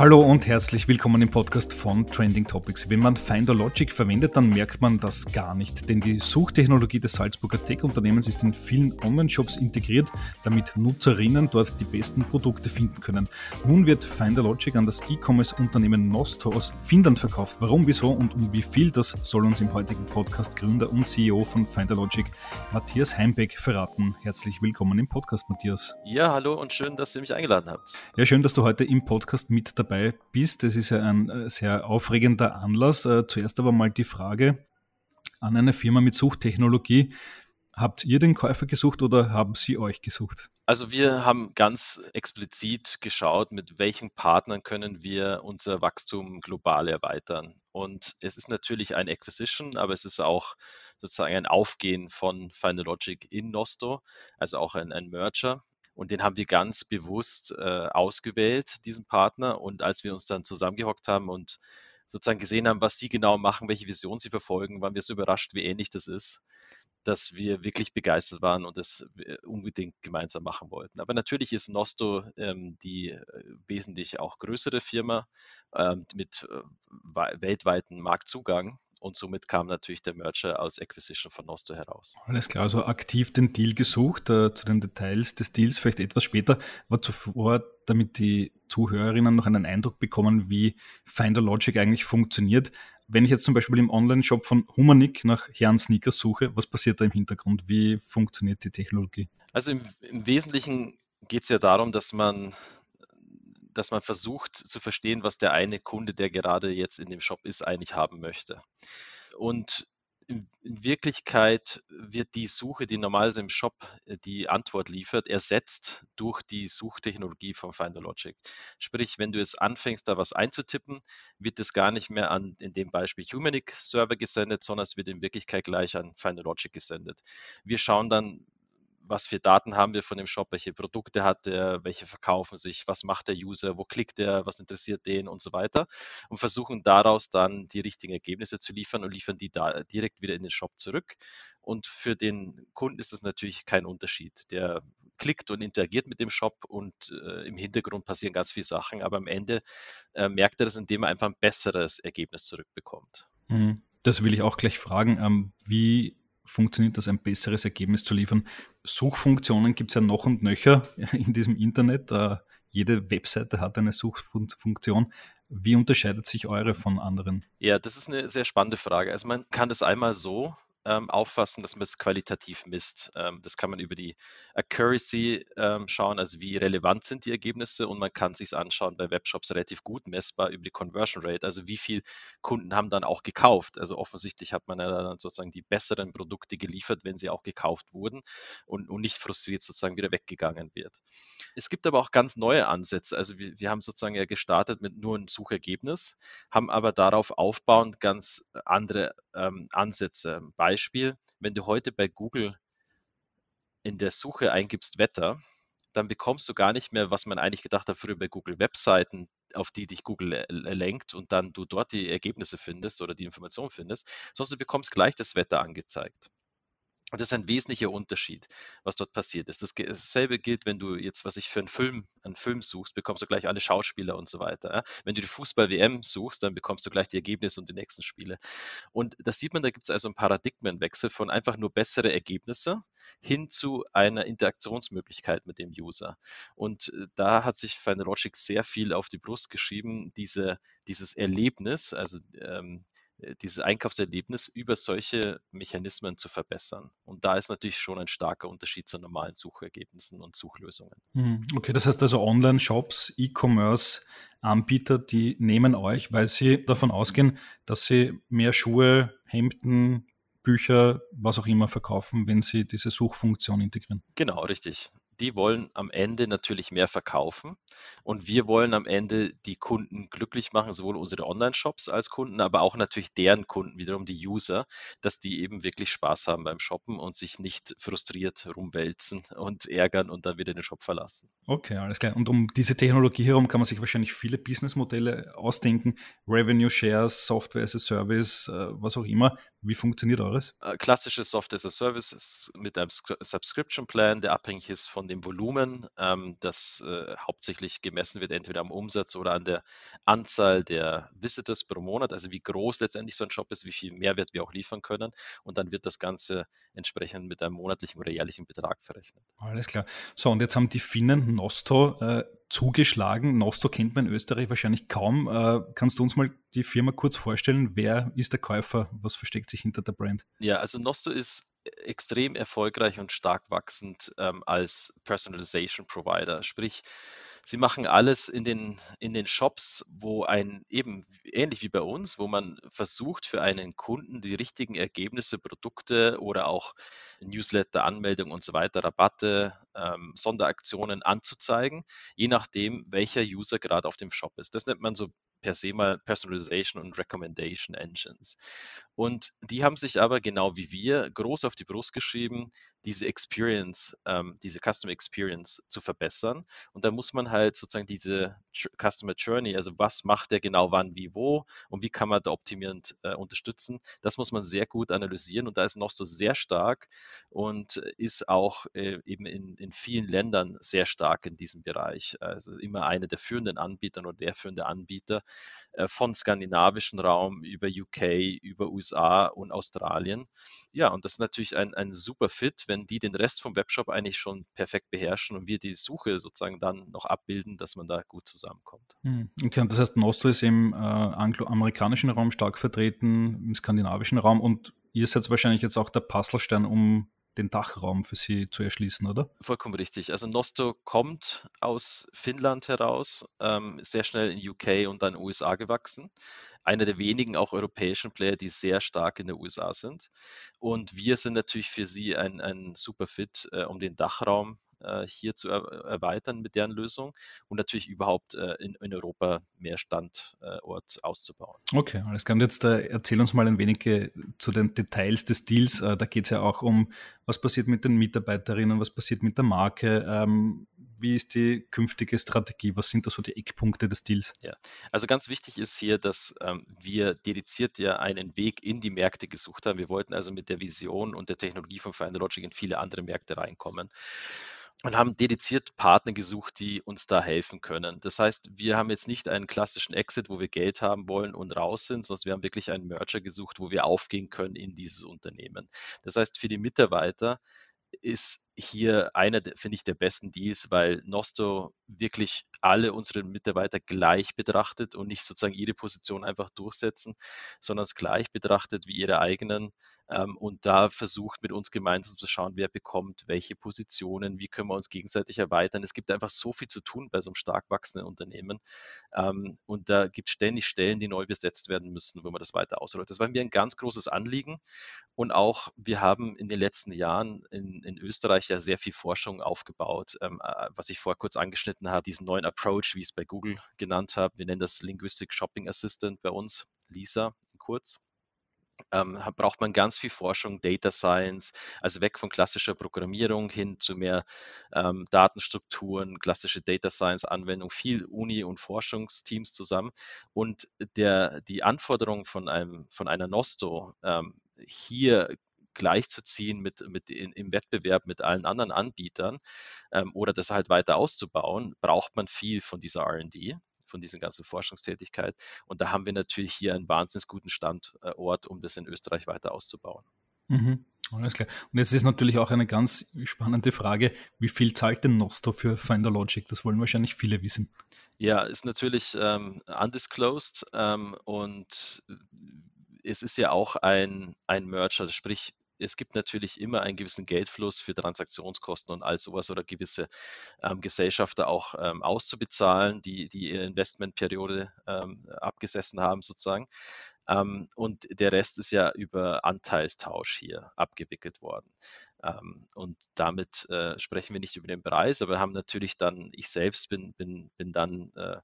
Hallo und herzlich willkommen im Podcast von Trending Topics. Wenn man Finder Logic verwendet, dann merkt man das gar nicht, denn die Suchtechnologie des Salzburger Tech-Unternehmens ist in vielen Online-Shops integriert, damit Nutzerinnen dort die besten Produkte finden können. Nun wird Finder Logic an das E-Commerce-Unternehmen Nosto aus Finnland verkauft. Warum, wieso und um wie viel, das soll uns im heutigen Podcast Gründer und CEO von Finder Logic, Matthias Heimbeck, verraten. Herzlich willkommen im Podcast, Matthias. Ja, hallo und schön, dass ihr mich eingeladen habt. Ja, schön, dass du heute im Podcast mit dabei dabei bist. Das ist ja ein äh, sehr aufregender Anlass. Äh, zuerst aber mal die Frage an eine Firma mit Suchtechnologie. Habt ihr den Käufer gesucht oder haben sie euch gesucht? Also wir haben ganz explizit geschaut, mit welchen Partnern können wir unser Wachstum global erweitern. Und es ist natürlich ein Acquisition, aber es ist auch sozusagen ein Aufgehen von Final Logic in Nosto, also auch ein, ein Merger. Und den haben wir ganz bewusst äh, ausgewählt, diesen Partner. Und als wir uns dann zusammengehockt haben und sozusagen gesehen haben, was sie genau machen, welche Vision sie verfolgen, waren wir so überrascht, wie ähnlich das ist, dass wir wirklich begeistert waren und es äh, unbedingt gemeinsam machen wollten. Aber natürlich ist Nosto ähm, die äh, wesentlich auch größere Firma ähm, mit äh, weltweiten Marktzugang und somit kam natürlich der Merger aus Acquisition von Nosto heraus. Alles klar, also aktiv den Deal gesucht, äh, zu den Details des Deals vielleicht etwas später, aber zuvor, damit die Zuhörerinnen noch einen Eindruck bekommen, wie Finder Logic eigentlich funktioniert. Wenn ich jetzt zum Beispiel im Online-Shop von Humanik nach Herrn Sneakers suche, was passiert da im Hintergrund? Wie funktioniert die Technologie? Also im, im Wesentlichen geht es ja darum, dass man dass man versucht zu verstehen, was der eine Kunde, der gerade jetzt in dem Shop ist, eigentlich haben möchte. Und in, Wirklichkeit wird die Suche, die normalerweise im Shop äh, die Antwort liefert, ersetzt durch die Suchtechnologie von Finder Logic. Sprich, wenn du jetzt anfängst, da was einzutippen, wird es gar nicht mehr an, in dem Beispiel Humanic Server gesendet, sondern es wird in Wirklichkeit gleich an Finder Logic gesendet. Wir schauen dann, was für Daten haben wir von dem Shop, welche Produkte hat er, welche verkaufen sich, was macht der User, wo klickt er, was interessiert den und so weiter und versuchen daraus dann die richtigen Ergebnisse zu liefern und liefern die da direkt wieder in den Shop zurück. Und für den Kunden ist das natürlich kein Unterschied. Der klickt und interagiert mit dem Shop und äh, im Hintergrund passieren ganz viele Sachen, aber am Ende äh, merkt er das, indem er einfach ein besseres Ergebnis zurückbekommt. Mhm. Das will ich auch gleich fragen. Ähm, wie funktioniert das, ein besseres Ergebnis zu liefern. Suchfunktionen gibt es ja noch und nöcher in diesem Internet. Äh, jede Webseite hat eine Suchfunktion. Wie unterscheidet sich eure von anderen? Ja, das ist eine sehr spannende Frage. Also man kann das einmal so ähm, auffassen, dass man es qualitativ misst. Ähm, das kann man über die Accuracy ähm, schauen, also wie relevant sind die Ergebnisse und man kann sich anschauen bei Webshops relativ gut messbar über die Conversion Rate, also wie viele Kunden haben dann auch gekauft. Also offensichtlich hat man ja dann sozusagen die besseren Produkte geliefert, wenn sie auch gekauft wurden und, und nicht frustriert sozusagen wieder weggegangen wird. Es gibt aber auch ganz neue Ansätze. Also wir, wir haben sozusagen ja gestartet mit nur einem Suchergebnis, haben aber darauf aufbauend ganz andere ähm, Ansätze. Beispiel, wenn du heute bei Google in der Suche eingibst Wetter, dann bekommst du gar nicht mehr, was man eigentlich gedacht hat früher bei Google Webseiten, auf die dich Google lenkt und dann du dort die Ergebnisse findest oder die Informationen findest, sondern du bekommst gleich das Wetter angezeigt. Und das ist ein wesentlicher Unterschied, was dort passiert ist. Dasselbe gilt, wenn du jetzt, was ich für einen Film, einen Film suchst, bekommst du gleich alle Schauspieler und so weiter. Wenn du die Fußball-WM suchst, dann bekommst du gleich die Ergebnisse und die nächsten Spiele. Und da sieht man, da gibt es also einen Paradigmenwechsel von einfach nur bessere Ergebnisse hin zu einer Interaktionsmöglichkeit mit dem User. Und äh, da hat sich Final Logic sehr viel auf die Brust geschrieben, diese, dieses Erlebnis, also ähm, äh, dieses Einkaufserlebnis über solche Mechanismen zu verbessern. Und da ist natürlich schon ein starker Unterschied zu normalen Suchergebnissen und Suchlösungen. Hm, okay, das heißt also Online-Shops, E-Commerce-Anbieter, die nehmen euch, weil sie davon ausgehen, dass sie mehr Schuhe, Hemden, Bücher, was auch immer verkaufen, wenn sie diese Suchfunktion integrieren. Genau, richtig die wollen am Ende natürlich mehr verkaufen und wir wollen am Ende die Kunden glücklich machen, sowohl unsere Online-Shops als Kunden, aber auch natürlich deren Kunden, wiederum die User, dass die eben wirklich Spaß haben beim Shoppen und sich nicht frustriert rumwälzen und ärgern und dann wieder den Shop verlassen. Okay, alles klar. Und um diese Technologie herum kann man sich wahrscheinlich viele Businessmodelle ausdenken, Revenue Shares, Software as a Service, äh, was auch immer. Wie funktioniert eures? Äh, klassische Software as a Service mit einem Subscription Plan, der abhängig ist von dem Volumen, ähm, das äh, hauptsächlich gemessen wird, entweder am Umsatz oder an der Anzahl der Visitors pro Monat, also wie groß letztendlich so ein Shop ist, wie viel Mehrwert wir auch liefern können. Und dann wird das Ganze entsprechend mit einem monatlichen oder jährlichen Betrag verrechnet. Alles klar. So, und jetzt haben die Finnen Nosto äh, zugeschlagen. Nosto kennt man in Österreich wahrscheinlich kaum. Äh, kannst du uns mal die Firma kurz vorstellen? Wer ist der Käufer? Was versteckt sich hinter der Brand? Ja, also Nosto ist extrem erfolgreich und stark wachsend ähm, als Personalization Provider. Sprich, Sie machen alles in den, in den Shops, wo ein eben ähnlich wie bei uns, wo man versucht für einen Kunden die richtigen Ergebnisse, Produkte oder auch Newsletter, Anmeldung und so weiter, Rabatte, ähm, Sonderaktionen anzuzeigen, je nachdem, welcher User gerade auf dem Shop ist. Das nennt man so per se mal Personalization und Recommendation Engines. Und die haben sich aber genau wie wir groß auf die Brust geschrieben, diese Experience, ähm, diese Customer Experience zu verbessern. Und da muss man halt sozusagen diese Customer Journey, also was macht der genau wann, wie, wo und wie kann man da optimierend äh, unterstützen, das muss man sehr gut analysieren. Und da ist noch so sehr stark und ist auch äh, eben in, in vielen Ländern sehr stark in diesem Bereich. Also immer einer der führenden Anbieter oder der führende Anbieter äh, von skandinavischen Raum über UK, über USA und Australien. Ja, und das ist natürlich ein, ein super Fit, wenn die den Rest vom Webshop eigentlich schon perfekt beherrschen und wir die Suche sozusagen dann noch abbilden, dass man da gut zusammenkommt. Hm, okay, und das heißt, Nostro ist im äh, angloamerikanischen Raum stark vertreten, im skandinavischen Raum und ihr seid wahrscheinlich jetzt auch der Puzzlestein, um den Dachraum für sie zu erschließen, oder? Vollkommen richtig. Also Nosto kommt aus Finnland heraus, ähm, sehr schnell in UK und dann USA gewachsen. Einer der wenigen auch europäischen Player, die sehr stark in den USA sind. Und wir sind natürlich für sie ein, ein super Fit, äh, um den Dachraum äh, hier zu er erweitern mit deren Lösung und natürlich überhaupt äh, in, in, Europa mehr Standort auszubauen. Okay, alles klar. Und jetzt äh, erzähl uns mal ein wenig äh, zu den Details des Deals. Äh, da geht es ja auch um, was passiert mit den Mitarbeiterinnen, was passiert mit der Marke, ähm, wie ist die künftige Strategie? Was sind da so die Eckpunkte des Deals? Ja, also ganz wichtig ist hier, dass ähm, wir dediziert ja einen Weg in die Märkte gesucht haben. Wir wollten also mit der Vision und der Technologie von Find Logic in viele andere Märkte reinkommen und haben dediziert Partner gesucht, die uns da helfen können. Das heißt, wir haben jetzt nicht einen klassischen Exit, wo wir Geld haben wollen und raus sind, sondern wir haben wirklich einen Merger gesucht, wo wir aufgehen können in dieses Unternehmen. Das heißt, für die Mitarbeiter ist hier einer, finde ich, der besten Deals, weil Nosto wirklich alle unsere Mitarbeiter gleich betrachtet und nicht sozusagen ihre Position einfach durchsetzen, sondern es gleich betrachtet wie ihre eigenen ähm, und da versucht mit uns gemeinsam zu schauen, wer bekommt welche Positionen, wie können wir uns gegenseitig erweitern. Es gibt einfach so viel zu tun bei so einem stark wachsenden Unternehmen ähm, und da gibt es ständig Stellen, die neu besetzt werden müssen, wo man das weiter ausrollt. Das war mir ein ganz großes Anliegen und auch wir haben in den letzten Jahren in, in Österreich ja sehr viel Forschung aufgebaut, ähm, äh, was ich vorher kurz angeschnitten habe, diesen neuen Approach, wie ich es bei Google genannt habe. Wir nennen das Linguistic Shopping Assistant bei uns, LISA kurz. Ähm, braucht man ganz viel Forschung, Data Science, also weg von klassischer Programmierung hin zu mehr ähm, Datenstrukturen, klassische Data Science Anwendung, viel Uni- und Forschungsteams zusammen. Und der, die Anforderung von, einem, von einer Nosto, ähm, hier gleichzuziehen mit, mit in, im Wettbewerb mit allen anderen Anbietern ähm, oder das halt weiter auszubauen, braucht man viel von dieser RD von dieser ganzen Forschungstätigkeit. Und da haben wir natürlich hier einen wahnsinnig guten Standort, um das in Österreich weiter auszubauen. Mhm. Alles klar. Und jetzt ist natürlich auch eine ganz spannende Frage, wie viel zahlt denn Nosto für Finder Logic? Das wollen wahrscheinlich viele wissen. Ja, ist natürlich ähm, undisclosed ähm, und es ist ja auch ein, ein Merger, sprich, es gibt natürlich immer einen gewissen Geldfluss für Transaktionskosten und all sowas oder gewisse ähm, Gesellschafter auch ähm, auszubezahlen, die die Investmentperiode ähm, abgesessen haben sozusagen. Ähm, und der Rest ist ja über Anteilstausch hier abgewickelt worden. Ähm, und damit äh, sprechen wir nicht über den Preis, aber haben natürlich dann, ich selbst bin, bin, bin dann äh,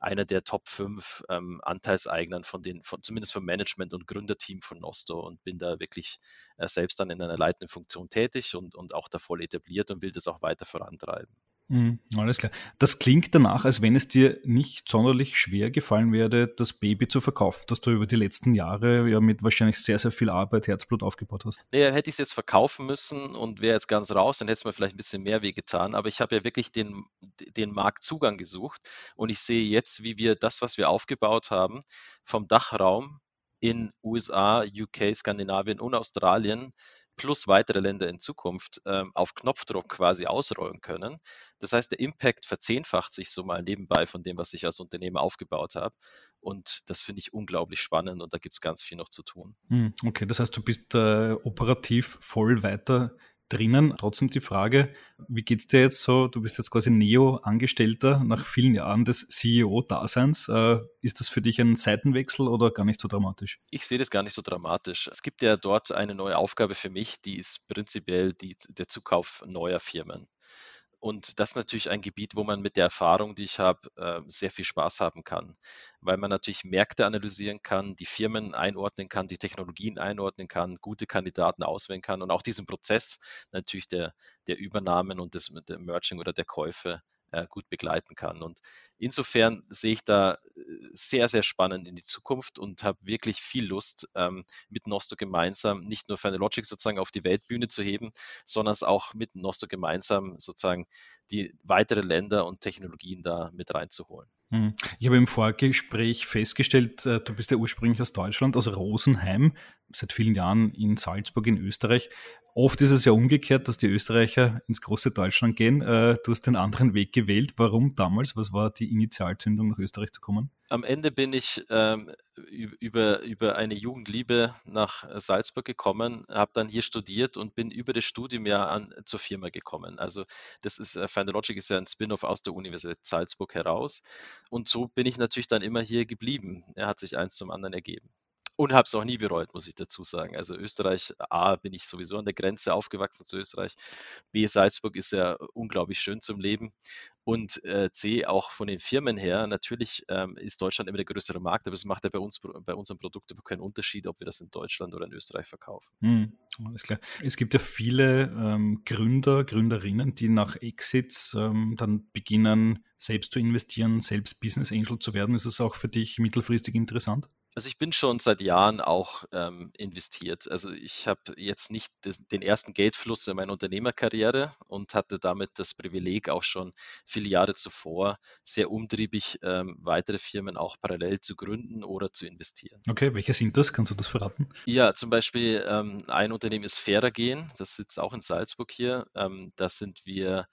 einer der Top 5 ähm, Anteilseignern von den, von, zumindest vom Management und Gründerteam von Nosto und bin da wirklich äh, selbst dann in einer leitenden Funktion tätig und, und auch da voll etabliert und will das auch weiter vorantreiben. Mhm, alles klar. Das klingt danach, als wenn es dir nicht sonderlich schwer gefallen wäre, das Baby zu verkaufen, das du über die letzten Jahre ja mit wahrscheinlich sehr, sehr viel Arbeit, Herzblut aufgebaut hast. Naja, hätte ich es jetzt verkaufen müssen und wäre jetzt ganz raus, dann hätte es mir vielleicht ein bisschen mehr weh getan. Aber ich habe ja wirklich den, den Marktzugang gesucht und ich sehe jetzt, wie wir das, was wir aufgebaut haben, vom Dachraum in USA, UK, Skandinavien und Australien plus weitere Länder in Zukunft ähm, auf Knopfdruck quasi ausrollen können. Das heißt, der Impact verzehnfacht sich so mal nebenbei von dem, was ich als Unternehmer aufgebaut habe. Und das finde ich unglaublich spannend und da gibt es ganz viel noch zu tun. Hm, okay, das heißt, du bist äh, operativ voll weiter drinnen. Trotzdem die Frage, wie geht es dir jetzt so? Du bist jetzt quasi Neo-Angestellter nach vielen Jahren des CEO-Daseins. Äh, ist das für dich ein Seitenwechsel oder gar nicht so dramatisch? Ich sehe das gar nicht so dramatisch. Es gibt ja dort eine neue Aufgabe für mich, die ist prinzipiell die, der Zukauf neuer Firmen. Und das ist natürlich ein Gebiet, wo man mit der Erfahrung, die ich habe, äh, sehr viel Spaß haben kann, weil man natürlich Märkte analysieren kann, die Firmen einordnen kann, die Technologien einordnen kann, gute Kandidaten auswählen kann und auch diesen Prozess natürlich der, der Übernahmen und des Merging oder der Käufe äh, gut begleiten kann. Und insofern sehe ich da äh, sehr, sehr spannend in die Zukunft und habe wirklich viel Lust, ähm, mit Nosto gemeinsam nicht nur Logic sozusagen auf die Weltbühne zu heben, sondern es auch mit Nosto gemeinsam sozusagen die weitere Länder und Technologien da mit reinzuholen. Hm. Ich habe im Vorgespräch festgestellt, äh, du bist ja ursprünglich aus Deutschland, aus Rosenheim, seit vielen Jahren in Salzburg in Österreich. Oft ist es ja umgekehrt, dass die Österreicher ins große Deutschland gehen. Äh, du hast den anderen Weg gewählt. Warum damals? Was war die Initialzündung, nach Österreich zu kommen? Am Ende bin ich ähm, über, über eine Jugendliebe nach Salzburg gekommen, habe dann hier studiert und bin über das Studium ja an, zur Firma gekommen. Also das ist, äh, Logic ist ja ein Spin-off aus der Universität Salzburg heraus. Und so bin ich natürlich dann immer hier geblieben. Er hat sich eins zum anderen ergeben und habe es auch nie bereut, muss ich dazu sagen. Also Österreich, A, bin ich sowieso an der Grenze aufgewachsen zu Österreich. B, Salzburg ist ja unglaublich schön zum Leben. Und äh, C, auch von den Firmen her, natürlich ähm, ist Deutschland immer der größere Markt, aber es macht ja bei uns, bei unserem Produkt keinen Unterschied, ob wir das in Deutschland oder in Österreich verkaufen. Hm, alles klar. Es gibt ja viele ähm, Gründer, Gründerinnen, die nach Exits ähm, dann beginnen, selbst zu investieren, selbst Business Angel zu werden. Ist das auch für dich mittelfristig interessant? Also ich bin schon seit Jahren auch ähm, investiert. Also ich habe jetzt nicht des, den ersten Geldfluss in meiner Unternehmerkarriere und hatte damit das Privileg auch schon viele Jahre zuvor sehr umtriebig ähm, weitere Firmen auch parallel zu gründen oder zu investieren. Okay, welche sind das? Kannst du das verraten? Ja, zum Beispiel ähm, ein Unternehmen ist Feragen, das sitzt auch in Salzburg hier. Ähm, da sind wir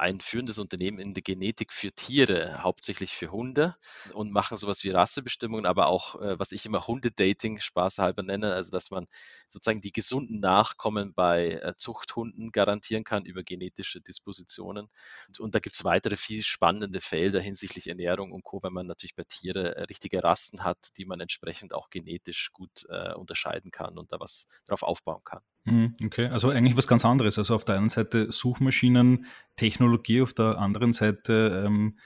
ein führendes Unternehmen in der Genetik für Tiere, hauptsächlich für Hunde und machen sowas wie Rassebestimmungen, aber auch, äh, was ich immer Hundedating spaßhalber nenne, also dass man sozusagen die gesunden Nachkommen bei äh, Zuchthunden garantieren kann über genetische Dispositionen. Und, und da gibt es weitere viel spannende Felder hinsichtlich Ernährung und Co., wenn man natürlich bei Tieren äh, richtige Rassen hat, die man entsprechend auch genetisch gut äh, unterscheiden kann und da was drauf aufbauen kann. Mhm, okay, also eigentlich was ganz anderes. Also auf der einen Seite Suchmaschinen, Technologie, auf der anderen Seite ähm,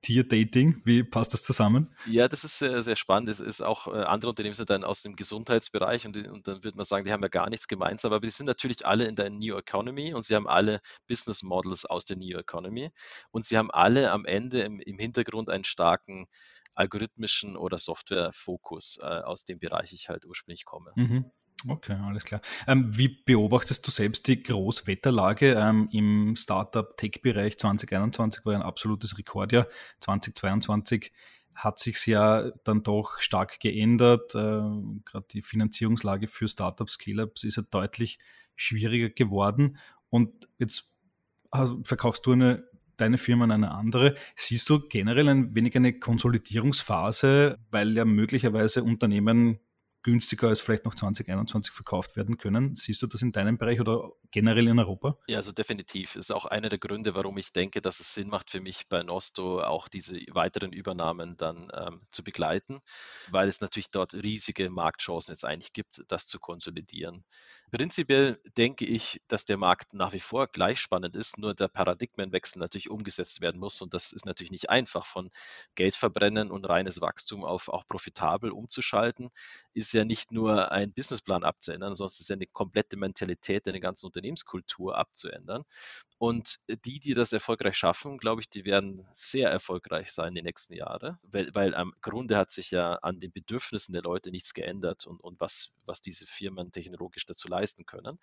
Tierdating. Wie passt das zusammen? Ja, das ist sehr, sehr spannend. Es ist auch, äh, andere Unternehmen sind dann aus dem Gesundheitsbereich und, und dann würde man sagen, die haben ja gar nichts gemeinsam, aber die sind natürlich alle in der New Economy und sie haben alle Business Models aus der New Economy und sie haben alle am Ende im, im Hintergrund einen starken algorithmischen oder Software-Fokus, äh, aus dem Bereich ich halt ursprünglich komme. Mhm. Okay, alles klar. Ähm, wie beobachtest du selbst die Großwetterlage ähm, im Startup-Tech-Bereich 2021 war ein absolutes Rekordjahr. 2022 hat sich ja dann doch stark geändert. Äh, Gerade die Finanzierungslage für Startups, Scale-Ups ist ja deutlich schwieriger geworden. Und jetzt verkaufst du eine, deine Firma an eine andere. Siehst du generell ein wenig eine Konsolidierungsphase, weil ja möglicherweise Unternehmen günstiger als vielleicht noch 2021 verkauft werden können. Siehst du das in deinem Bereich oder generell in Europa? Ja, also definitiv. Das ist auch einer der Gründe, warum ich denke, dass es Sinn macht für mich bei Nosto auch diese weiteren Übernahmen dann ähm, zu begleiten, weil es natürlich dort riesige Marktchancen jetzt eigentlich gibt, das zu konsolidieren. Prinzipiell denke ich, dass der Markt nach wie vor gleich spannend ist, nur der Paradigmenwechsel natürlich umgesetzt werden muss. Und das ist natürlich nicht einfach, von Geld verbrennen und reines Wachstum auf auch profitabel umzuschalten, ist ja nicht nur ein Businessplan abzuändern, sondern es ist ja eine komplette Mentalität, eine ganze Unternehmenskultur abzuändern. Und die, die das erfolgreich schaffen, glaube ich, die werden sehr erfolgreich sein die nächsten Jahre, weil, weil am Grunde hat sich ja an den Bedürfnissen der Leute nichts geändert und, und was, was diese Firmen technologisch dazu leisten können.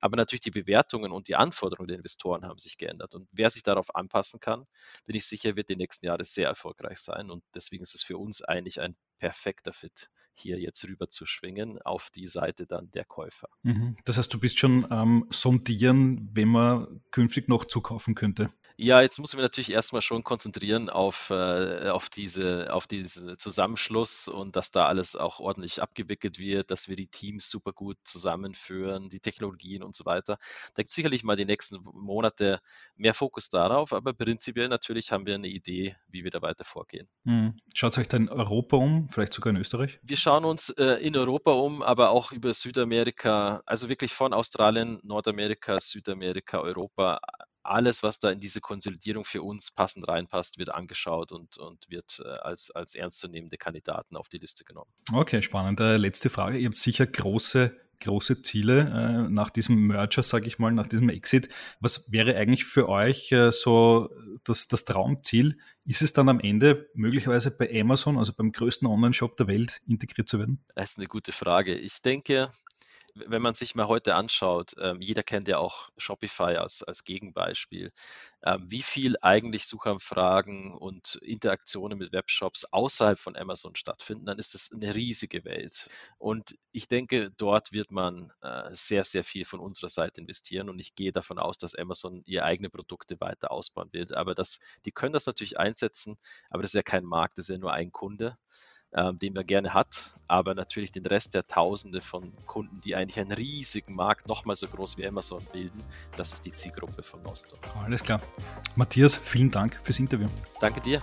Aber natürlich die Bewertungen und die Anforderungen der Investoren haben sich geändert. Und wer sich darauf anpassen kann, bin ich sicher, wird die nächsten Jahre sehr erfolgreich sein. Und deswegen ist es für uns eigentlich ein perfekter Fit, hier jetzt rüber zu schwingen auf die Seite dann der Käufer. Mhm. Das heißt, du bist schon am ähm, sondieren, wenn man künftig noch zukaufen könnte. Ja, jetzt ich mich natürlich erstmal schon konzentrieren auf, äh, auf, diese, auf diesen Zusammenschluss und dass da alles auch ordentlich abgewickelt wird, dass wir die Teams super gut zusammenführen, die Technologien und so weiter. Da gibt es sicherlich mal die nächsten Monate mehr Fokus darauf, aber prinzipiell natürlich haben wir eine Idee, wie wir da weiter vorgehen. Mhm. Schaut euch da in Europa um, vielleicht sogar in Österreich? Wir schauen uns äh, in Europa um, aber auch über Südamerika, also wirklich von Australien, Nordamerika, Südamerika, Europa alles, was da in diese Konsolidierung für uns passend reinpasst, wird angeschaut und, und wird äh, als, als ernstzunehmende Kandidaten auf die Liste genommen. Okay, spannend. Äh, letzte Frage. Ihr habt sicher große große Ziele äh, nach diesem Merger, sage ich mal, nach diesem Exit. Was wäre eigentlich für euch äh, so das, das Traumziel? Ist es dann am Ende möglicherweise bei Amazon, also beim größten Online-Shop der Welt, integriert zu werden? Das ist eine gute Frage. Ich denke, wenn man sich mal heute anschaut, ähm, jeder kennt ja auch Shopify als, als Gegenbeispiel, ähm, wie viel eigentlich Suchanfragen und Interaktionen mit Webshops außerhalb von Amazon stattfinden, dann ist das eine riesige Welt. Und ich denke, dort wird man äh, sehr, sehr viel von unserer Seite investieren und ich gehe davon aus, dass Amazon ihre eigenen Produkte weiter ausbauen wird. Aber das, die können das natürlich einsetzen, aber das ist ja kein Markt, das ist ja nur ein Kunde ähm, den man gerne hat, aber natürlich den Rest der Tausende von Kunden, die eigentlich einen riesigen Markt, nochmal so groß wie Amazon bilden, das ist die Zielgruppe von Nostro. Alles klar. Matthias, vielen Dank fürs Interview. Danke dir.